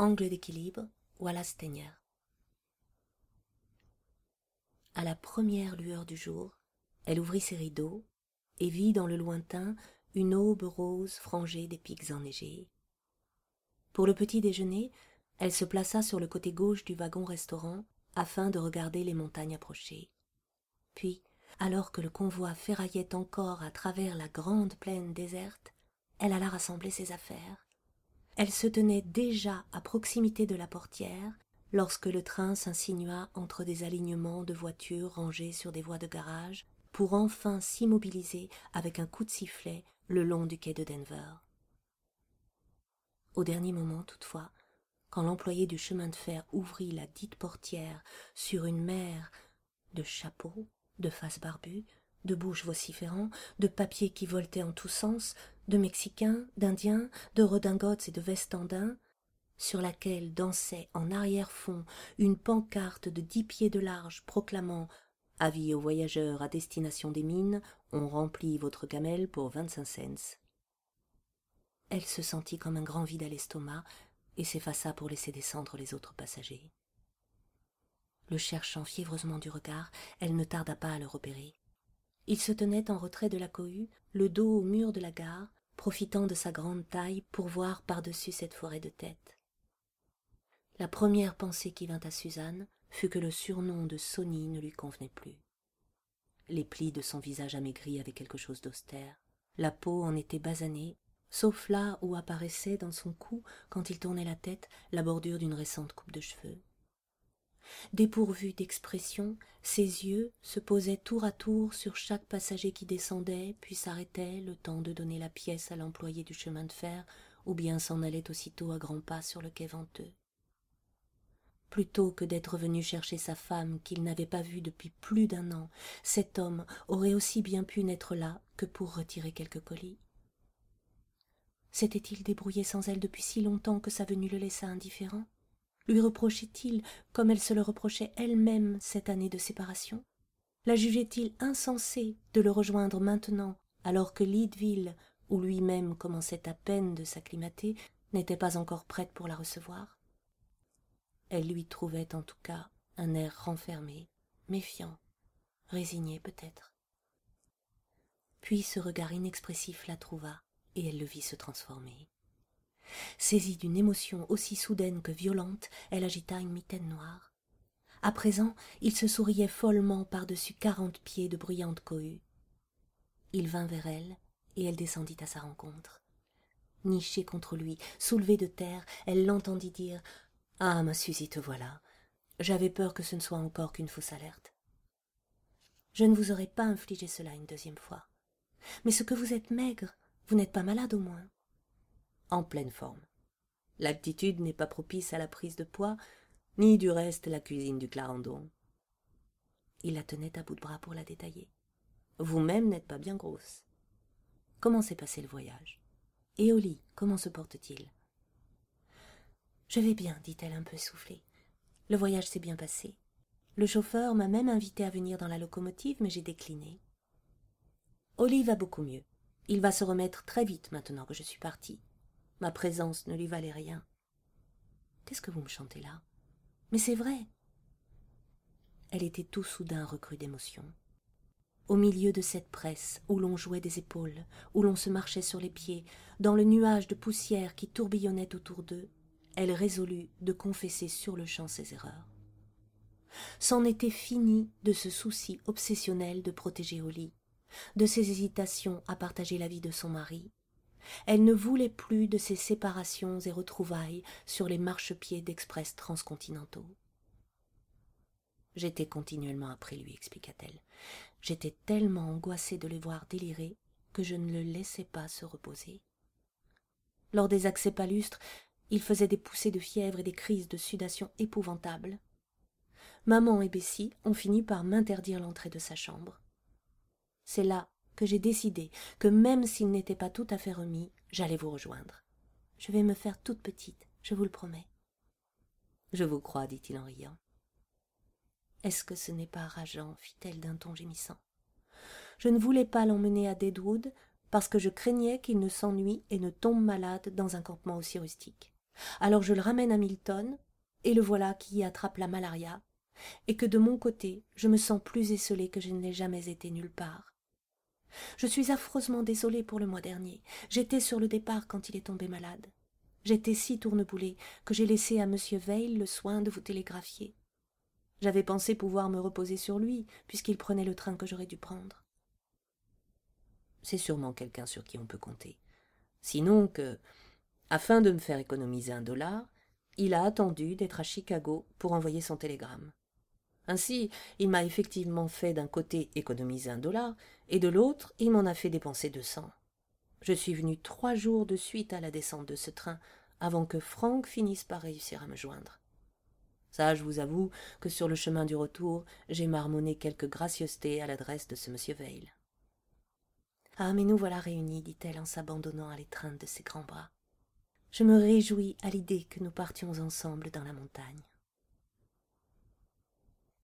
Angle d'équilibre, Wallace Teigneur. À la première lueur du jour, elle ouvrit ses rideaux et vit dans le lointain une aube rose frangée des pics enneigés. Pour le petit déjeuner, elle se plaça sur le côté gauche du wagon-restaurant afin de regarder les montagnes approcher. Puis, alors que le convoi ferraillait encore à travers la grande plaine déserte, elle alla rassembler ses affaires. Elle se tenait déjà à proximité de la portière lorsque le train s'insinua entre des alignements de voitures rangées sur des voies de garage pour enfin s'immobiliser avec un coup de sifflet le long du quai de Denver. Au dernier moment, toutefois, quand l'employé du chemin de fer ouvrit la dite portière sur une mer de chapeaux, de faces barbues, de bouches vociférants, de papiers qui voletaient en tous sens, de Mexicains, d'Indiens, de redingotes et de vestandins, sur laquelle dansait en arrière-fond une pancarte de dix pieds de large proclamant Avis aux voyageurs à destination des mines, on remplit votre gamelle pour vingt-cinq cents. Elle se sentit comme un grand vide à l'estomac et s'effaça pour laisser descendre les autres passagers. Le cherchant fiévreusement du regard, elle ne tarda pas à le repérer. Il se tenait en retrait de la cohue, le dos au mur de la gare, profitant de sa grande taille pour voir par-dessus cette forêt de têtes. La première pensée qui vint à Suzanne fut que le surnom de Sony ne lui convenait plus. Les plis de son visage amaigri avaient quelque chose d'austère, la peau en était basanée, sauf là où apparaissait dans son cou, quand il tournait la tête, la bordure d'une récente coupe de cheveux. Dépourvu d'expression, ses yeux se posaient tour à tour sur chaque passager qui descendait, puis s'arrêtait le temps de donner la pièce à l'employé du chemin de fer, ou bien s'en allait aussitôt à grands pas sur le quai venteux. Plutôt que d'être venu chercher sa femme qu'il n'avait pas vue depuis plus d'un an, cet homme aurait aussi bien pu n'être là que pour retirer quelques colis. S'était-il débrouillé sans elle depuis si longtemps que sa venue le laissa indifférent? Lui reprochait-il, comme elle se le reprochait elle-même, cette année de séparation? La jugeait-il insensée de le rejoindre maintenant, alors que Leadville, où lui-même commençait à peine de s'acclimater, n'était pas encore prête pour la recevoir? Elle lui trouvait en tout cas un air renfermé, méfiant, résigné peut-être. Puis ce regard inexpressif la trouva, et elle le vit se transformer. Saisie d'une émotion aussi soudaine que violente, elle agita une mitaine noire. À présent, il se souriait follement par-dessus quarante pieds de bruyante cohue. Il vint vers elle, et elle descendit à sa rencontre. Nichée contre lui, soulevée de terre, elle l'entendit dire Ah, ma Suzy, te voilà. J'avais peur que ce ne soit encore qu'une fausse alerte. Je ne vous aurais pas infligé cela une deuxième fois. Mais ce que vous êtes maigre, vous n'êtes pas malade au moins en pleine forme. L'aptitude n'est pas propice à la prise de poids, ni du reste la cuisine du Clarendon. Il la tenait à bout de bras pour la détailler. Vous-même n'êtes pas bien grosse. Comment s'est passé le voyage? Et au lit, comment se porte-t-il? Je vais bien, dit-elle un peu soufflée. Le voyage s'est bien passé. Le chauffeur m'a même invité à venir dans la locomotive, mais j'ai décliné. Oli va beaucoup mieux. Il va se remettre très vite maintenant que je suis partie. Ma présence ne lui valait rien. Qu'est-ce que vous me chantez là? Mais c'est vrai. Elle était tout soudain recrue d'émotion. Au milieu de cette presse où l'on jouait des épaules, où l'on se marchait sur les pieds, dans le nuage de poussière qui tourbillonnait autour d'eux, elle résolut de confesser sur le champ ses erreurs. C'en était fini de ce souci obsessionnel de protéger Oli, de ses hésitations à partager la vie de son mari, elle ne voulait plus de ces séparations et retrouvailles sur les marchepieds d'express transcontinentaux. J'étais continuellement après lui, expliqua-t-elle. J'étais tellement angoissée de le voir délirer que je ne le laissais pas se reposer. Lors des accès palustres, il faisait des poussées de fièvre et des crises de sudation épouvantables. Maman et Bessie ont fini par m'interdire l'entrée de sa chambre. C'est là j'ai décidé que même s'il n'était pas tout à fait remis, j'allais vous rejoindre. Je vais me faire toute petite, je vous le promets. Je vous crois, dit-il en riant. Est-ce que ce n'est pas rageant fit-elle d'un ton gémissant? Je ne voulais pas l'emmener à Deadwood parce que je craignais qu'il ne s'ennuie et ne tombe malade dans un campement aussi rustique. Alors je le ramène à Milton, et le voilà qui attrape la malaria, et que de mon côté je me sens plus esselée que je ne l'ai jamais été nulle part. Je suis affreusement désolée pour le mois dernier. J'étais sur le départ quand il est tombé malade. J'étais si tourneboulée que j'ai laissé à M. Veil le soin de vous télégraphier. J'avais pensé pouvoir me reposer sur lui, puisqu'il prenait le train que j'aurais dû prendre. C'est sûrement quelqu'un sur qui on peut compter. Sinon que, afin de me faire économiser un dollar, il a attendu d'être à Chicago pour envoyer son télégramme. Ainsi, il m'a effectivement fait d'un côté économiser un dollar, et de l'autre, il m'en a fait dépenser deux cents. Je suis venu trois jours de suite à la descente de ce train, avant que Franck finisse par réussir à me joindre. Ça, je vous avoue que sur le chemin du retour, j'ai marmonné quelques gracieusetés à l'adresse de ce monsieur Veil. Ah, mais nous voilà réunis, dit-elle en s'abandonnant à l'étreinte de ses grands bras. Je me réjouis à l'idée que nous partions ensemble dans la montagne.